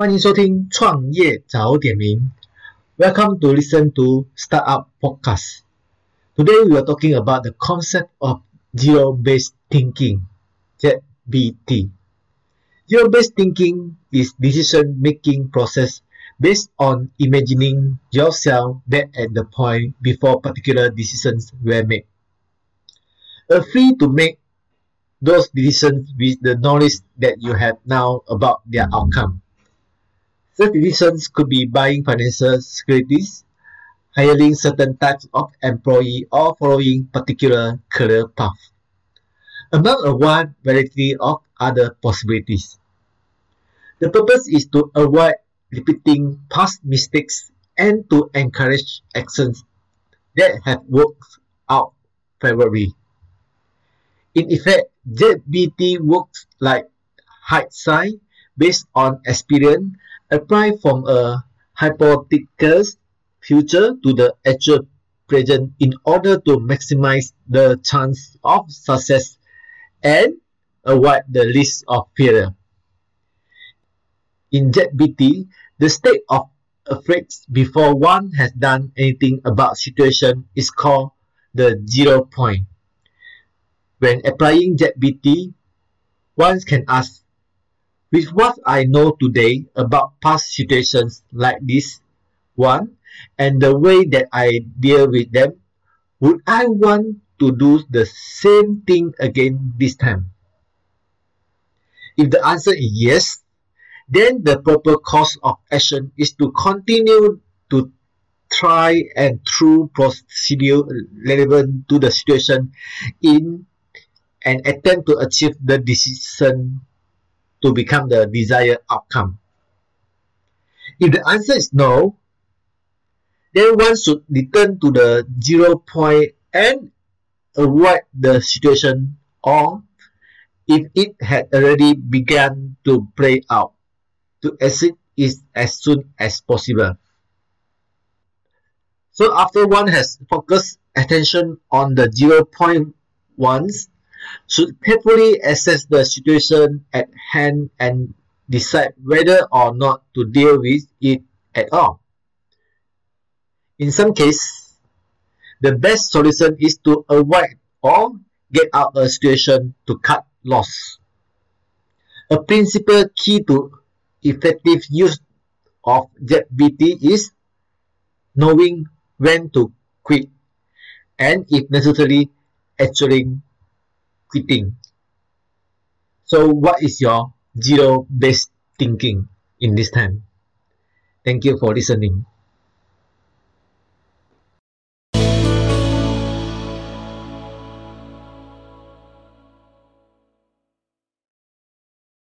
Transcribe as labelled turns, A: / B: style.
A: 欢迎收听创业早点名。Welcome to listen to Startup Podcast. Today we are talking about the concept of zero-based thinking, ZBT. Zero-based thinking is decision-making process based on imagining yourself back at the point before particular decisions were made. A free to make those decisions with the knowledge that you have now about their outcome. Such decisions could be buying financial securities, hiring certain types of employee, or following particular career path, among a wide variety of other possibilities. The purpose is to avoid repeating past mistakes and to encourage actions that have worked out favorably. In effect, ZBT works like hindsight based on experience apply from a hypothetical future to the actual present in order to maximize the chance of success and avoid the risk of failure. In ZBT, the state of affairs before one has done anything about situation is called the zero point. When applying ZBT, one can ask with what I know today about past situations like this one and the way that I deal with them, would I want to do the same thing again this time? If the answer is yes, then the proper course of action is to continue to try and through procedure relevant to the situation in an attempt to achieve the decision to become the desired outcome? If the answer is no, then one should return to the zero point and avoid the situation or if it had already begun to play out, to exit it as soon as possible. So after one has focused attention on the zero point once, should carefully assess the situation at hand and decide whether or not to deal with it at all. In some cases, the best solution is to avoid or get out of a situation to cut loss. A principal key to effective use of ZBT is knowing when to quit and if necessary actually quitting. So what is your zero based thinking in this time? Thank you for listening.